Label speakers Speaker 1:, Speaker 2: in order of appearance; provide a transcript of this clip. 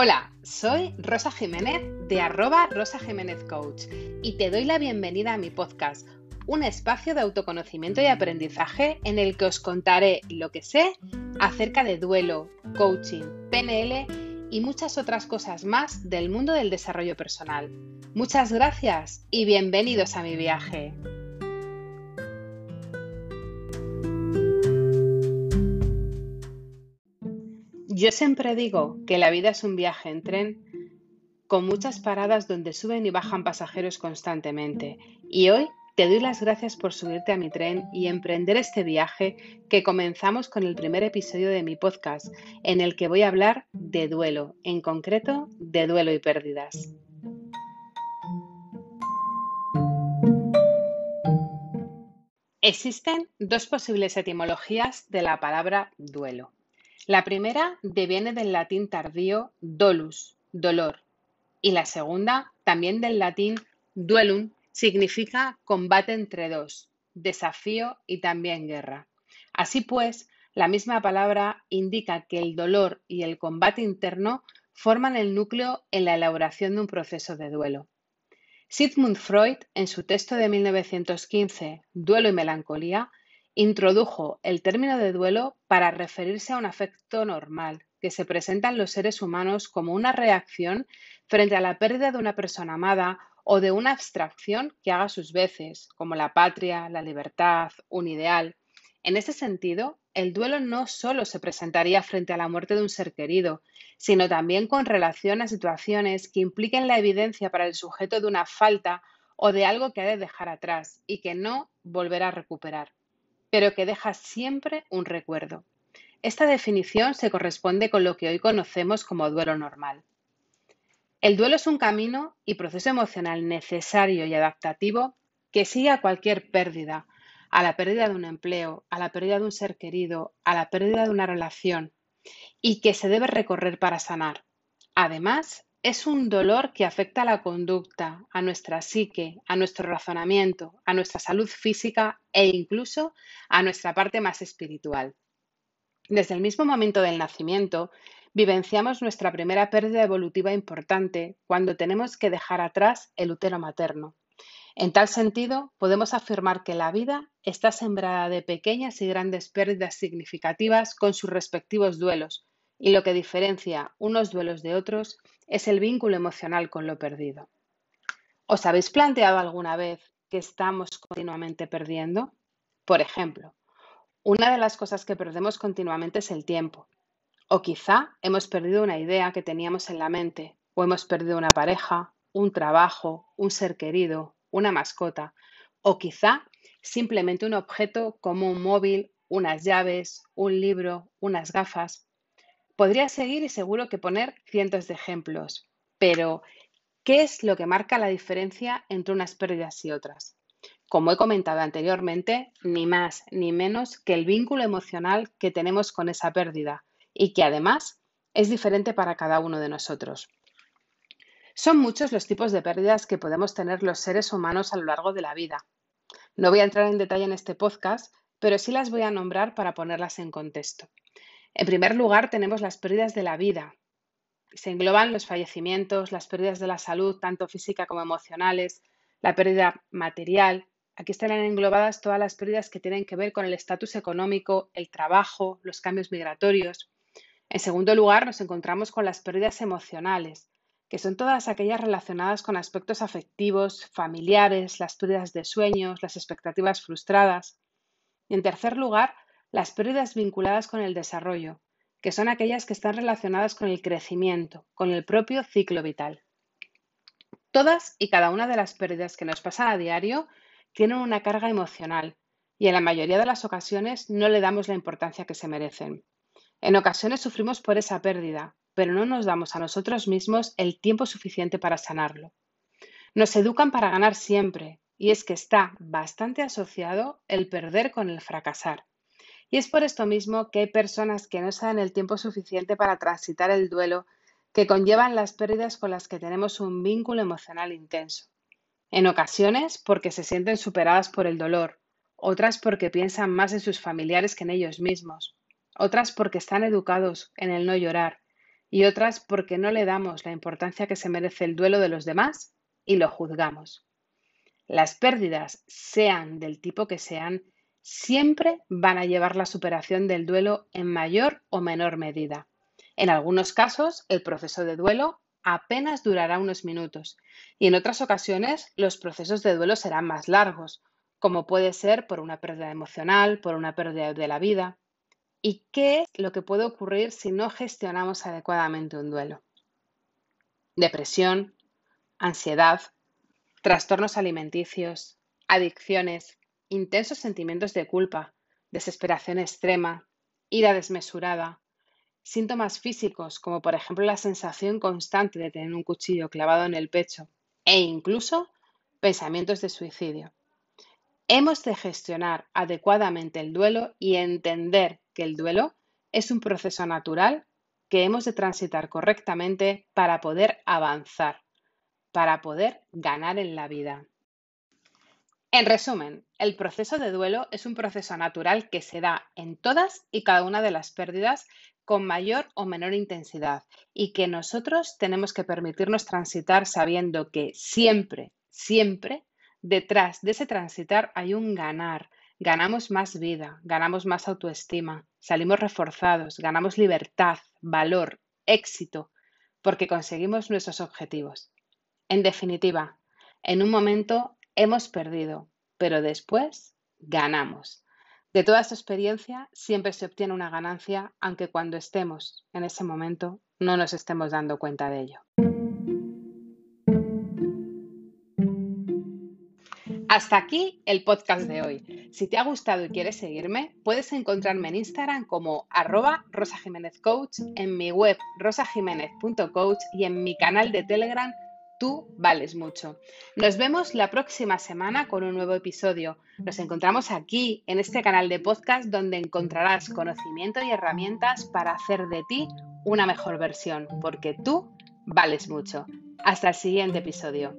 Speaker 1: Hola, soy Rosa Jiménez de arroba Rosa Jiménez Coach y te doy la bienvenida a mi podcast, un espacio de autoconocimiento y aprendizaje en el que os contaré lo que sé acerca de duelo, coaching, PNL y muchas otras cosas más del mundo del desarrollo personal. Muchas gracias y bienvenidos a mi viaje. Yo siempre digo que la vida es un viaje en tren con muchas paradas donde suben y bajan pasajeros constantemente. Y hoy te doy las gracias por subirte a mi tren y emprender este viaje que comenzamos con el primer episodio de mi podcast, en el que voy a hablar de duelo, en concreto de duelo y pérdidas. Existen dos posibles etimologías de la palabra duelo. La primera deviene del latín tardío dolus, dolor, y la segunda, también del latín duelum, significa combate entre dos, desafío y también guerra. Así pues, la misma palabra indica que el dolor y el combate interno forman el núcleo en la elaboración de un proceso de duelo. Sigmund Freud, en su texto de 1915, Duelo y Melancolía, Introdujo el término de duelo para referirse a un afecto normal que se presenta en los seres humanos como una reacción frente a la pérdida de una persona amada o de una abstracción que haga sus veces, como la patria, la libertad, un ideal. En ese sentido, el duelo no solo se presentaría frente a la muerte de un ser querido, sino también con relación a situaciones que impliquen la evidencia para el sujeto de una falta o de algo que ha de dejar atrás y que no volverá a recuperar pero que deja siempre un recuerdo. Esta definición se corresponde con lo que hoy conocemos como duelo normal. El duelo es un camino y proceso emocional necesario y adaptativo que sigue a cualquier pérdida, a la pérdida de un empleo, a la pérdida de un ser querido, a la pérdida de una relación, y que se debe recorrer para sanar. Además, es un dolor que afecta a la conducta, a nuestra psique, a nuestro razonamiento, a nuestra salud física e incluso a nuestra parte más espiritual. Desde el mismo momento del nacimiento, vivenciamos nuestra primera pérdida evolutiva importante cuando tenemos que dejar atrás el útero materno. En tal sentido, podemos afirmar que la vida está sembrada de pequeñas y grandes pérdidas significativas con sus respectivos duelos, y lo que diferencia unos duelos de otros es el vínculo emocional con lo perdido. ¿Os habéis planteado alguna vez que estamos continuamente perdiendo? Por ejemplo, una de las cosas que perdemos continuamente es el tiempo. O quizá hemos perdido una idea que teníamos en la mente, o hemos perdido una pareja, un trabajo, un ser querido, una mascota, o quizá simplemente un objeto como un móvil, unas llaves, un libro, unas gafas. Podría seguir y seguro que poner cientos de ejemplos, pero ¿qué es lo que marca la diferencia entre unas pérdidas y otras? Como he comentado anteriormente, ni más ni menos que el vínculo emocional que tenemos con esa pérdida y que además es diferente para cada uno de nosotros. Son muchos los tipos de pérdidas que podemos tener los seres humanos a lo largo de la vida. No voy a entrar en detalle en este podcast, pero sí las voy a nombrar para ponerlas en contexto. En primer lugar, tenemos las pérdidas de la vida. Se engloban los fallecimientos, las pérdidas de la salud, tanto física como emocionales, la pérdida material. Aquí están englobadas todas las pérdidas que tienen que ver con el estatus económico, el trabajo, los cambios migratorios. En segundo lugar, nos encontramos con las pérdidas emocionales, que son todas aquellas relacionadas con aspectos afectivos, familiares, las pérdidas de sueños, las expectativas frustradas. Y en tercer lugar, las pérdidas vinculadas con el desarrollo, que son aquellas que están relacionadas con el crecimiento, con el propio ciclo vital. Todas y cada una de las pérdidas que nos pasan a diario tienen una carga emocional y en la mayoría de las ocasiones no le damos la importancia que se merecen. En ocasiones sufrimos por esa pérdida, pero no nos damos a nosotros mismos el tiempo suficiente para sanarlo. Nos educan para ganar siempre, y es que está bastante asociado el perder con el fracasar. Y es por esto mismo que hay personas que no se dan el tiempo suficiente para transitar el duelo que conllevan las pérdidas con las que tenemos un vínculo emocional intenso. En ocasiones porque se sienten superadas por el dolor, otras porque piensan más en sus familiares que en ellos mismos, otras porque están educados en el no llorar y otras porque no le damos la importancia que se merece el duelo de los demás y lo juzgamos. Las pérdidas, sean del tipo que sean, siempre van a llevar la superación del duelo en mayor o menor medida. En algunos casos, el proceso de duelo apenas durará unos minutos y en otras ocasiones los procesos de duelo serán más largos, como puede ser por una pérdida emocional, por una pérdida de la vida. ¿Y qué es lo que puede ocurrir si no gestionamos adecuadamente un duelo? Depresión, ansiedad, trastornos alimenticios, adicciones, intensos sentimientos de culpa, desesperación extrema, ira desmesurada, síntomas físicos como por ejemplo la sensación constante de tener un cuchillo clavado en el pecho e incluso pensamientos de suicidio. Hemos de gestionar adecuadamente el duelo y entender que el duelo es un proceso natural que hemos de transitar correctamente para poder avanzar, para poder ganar en la vida. En resumen, el proceso de duelo es un proceso natural que se da en todas y cada una de las pérdidas con mayor o menor intensidad y que nosotros tenemos que permitirnos transitar sabiendo que siempre, siempre Detrás de ese transitar hay un ganar. Ganamos más vida, ganamos más autoestima, salimos reforzados, ganamos libertad, valor, éxito, porque conseguimos nuestros objetivos. En definitiva, en un momento hemos perdido, pero después ganamos. De toda esta experiencia siempre se obtiene una ganancia, aunque cuando estemos en ese momento no nos estemos dando cuenta de ello. Hasta aquí el podcast de hoy. Si te ha gustado y quieres seguirme, puedes encontrarme en Instagram como arroba rosajiménezcoach, en mi web rosajiménez.coach y en mi canal de Telegram Tú vales mucho. Nos vemos la próxima semana con un nuevo episodio. Nos encontramos aquí, en este canal de podcast, donde encontrarás conocimiento y herramientas para hacer de ti una mejor versión, porque tú vales mucho. Hasta el siguiente episodio.